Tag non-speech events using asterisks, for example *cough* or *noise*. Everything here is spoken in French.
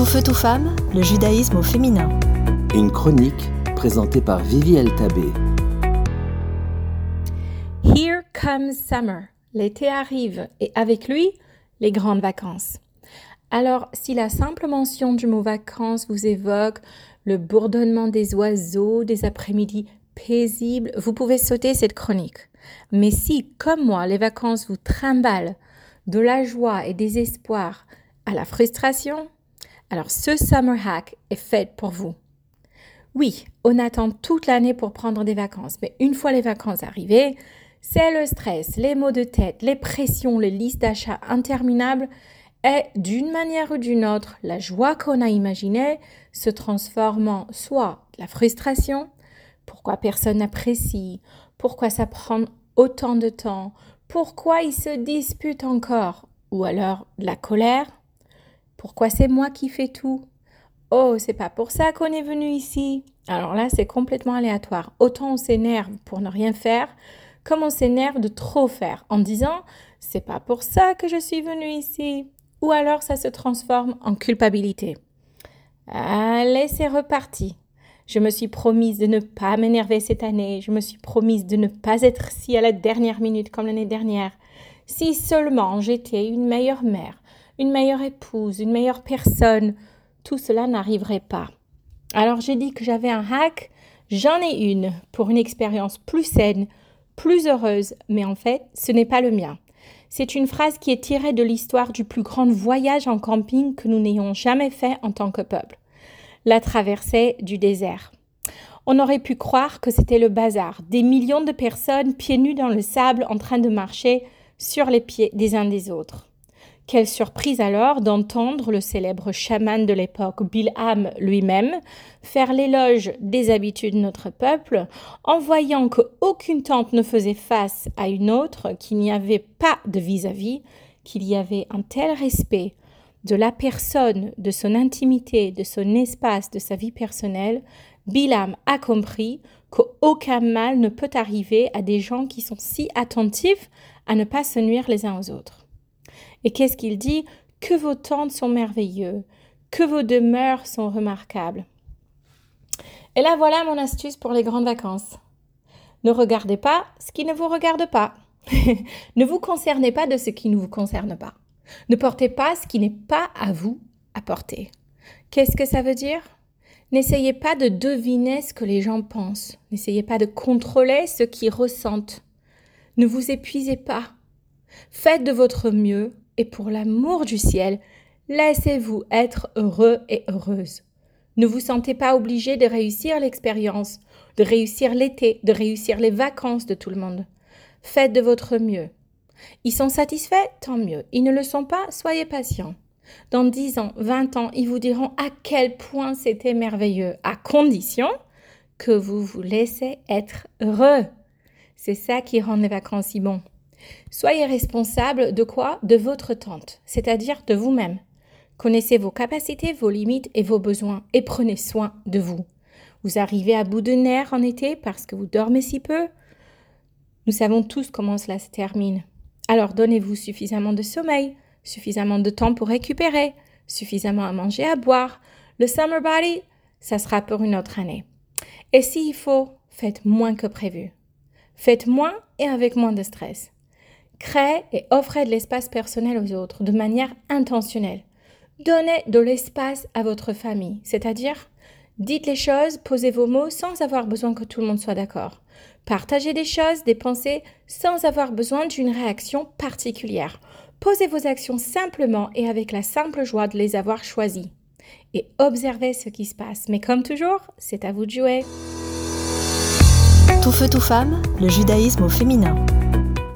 Tout feu, tout femme, le judaïsme au féminin. Une chronique présentée par Vivi Tabé. Here comes summer. L'été arrive et avec lui, les grandes vacances. Alors, si la simple mention du mot vacances vous évoque le bourdonnement des oiseaux, des après-midi paisibles, vous pouvez sauter cette chronique. Mais si, comme moi, les vacances vous trimballent de la joie et des espoirs à la frustration, alors ce summer hack est fait pour vous. Oui, on attend toute l'année pour prendre des vacances, mais une fois les vacances arrivées, c'est le stress, les maux de tête, les pressions, les listes d'achats interminables et d'une manière ou d'une autre, la joie qu'on a imaginée se transformant soit la frustration, pourquoi personne n'apprécie, pourquoi ça prend autant de temps, pourquoi ils se disputent encore, ou alors la colère, pourquoi c'est moi qui fais tout, oh c'est pas pour ça qu'on est venu ici. Alors là c'est complètement aléatoire. Autant on s'énerve pour ne rien faire, comme on s'énerve de trop faire en disant c'est pas pour ça que je suis venu ici. Ou alors ça se transforme en culpabilité. Allez, c'est reparti. Je me suis promise de ne pas m'énerver cette année. Je me suis promise de ne pas être si à la dernière minute comme l'année dernière. Si seulement j'étais une meilleure mère, une meilleure épouse, une meilleure personne, tout cela n'arriverait pas. Alors j'ai dit que j'avais un hack. J'en ai une pour une expérience plus saine, plus heureuse, mais en fait, ce n'est pas le mien. C'est une phrase qui est tirée de l'histoire du plus grand voyage en camping que nous n'ayons jamais fait en tant que peuple la traversée du désert. On aurait pu croire que c'était le bazar, des millions de personnes pieds nus dans le sable en train de marcher sur les pieds des uns des autres. Quelle surprise alors d'entendre le célèbre chaman de l'époque, Bilham lui-même, faire l'éloge des habitudes de notre peuple, en voyant qu'aucune tente ne faisait face à une autre, qu'il n'y avait pas de vis-à-vis, qu'il y avait un tel respect de la personne, de son intimité, de son espace, de sa vie personnelle, Bilam a compris qu'aucun mal ne peut arriver à des gens qui sont si attentifs à ne pas se nuire les uns aux autres. Et qu'est-ce qu'il dit? Que vos tentes sont merveilleux, que vos demeures sont remarquables. Et là voilà mon astuce pour les grandes vacances. Ne regardez pas ce qui ne vous regarde pas. *laughs* ne vous concernez pas de ce qui ne vous concerne pas. Ne portez pas ce qui n'est pas à vous à porter. Qu'est-ce que ça veut dire? N'essayez pas de deviner ce que les gens pensent. N'essayez pas de contrôler ce qu'ils ressentent. Ne vous épuisez pas. Faites de votre mieux et pour l'amour du ciel, laissez-vous être heureux et heureuse. Ne vous sentez pas obligé de réussir l'expérience, de réussir l'été, de réussir les vacances de tout le monde. Faites de votre mieux. Ils sont satisfaits, tant mieux. Ils ne le sont pas, soyez patients. Dans 10 ans, 20 ans, ils vous diront à quel point c'était merveilleux, à condition que vous vous laissez être heureux. C'est ça qui rend les vacances si bons. Soyez responsable de quoi De votre tente, c'est-à-dire de vous-même. Connaissez vos capacités, vos limites et vos besoins et prenez soin de vous. Vous arrivez à bout de nerfs en été parce que vous dormez si peu? Nous savons tous comment cela se termine. Alors donnez-vous suffisamment de sommeil, suffisamment de temps pour récupérer, suffisamment à manger, à boire. Le summer body, ça sera pour une autre année. Et s'il faut, faites moins que prévu. Faites moins et avec moins de stress. Créez et offrez de l'espace personnel aux autres de manière intentionnelle. Donnez de l'espace à votre famille, c'est-à-dire dites les choses, posez vos mots sans avoir besoin que tout le monde soit d'accord. Partagez des choses, des pensées, sans avoir besoin d'une réaction particulière. Posez vos actions simplement et avec la simple joie de les avoir choisies. Et observez ce qui se passe. Mais comme toujours, c'est à vous de jouer. Tout feu, tout femme, le judaïsme au féminin.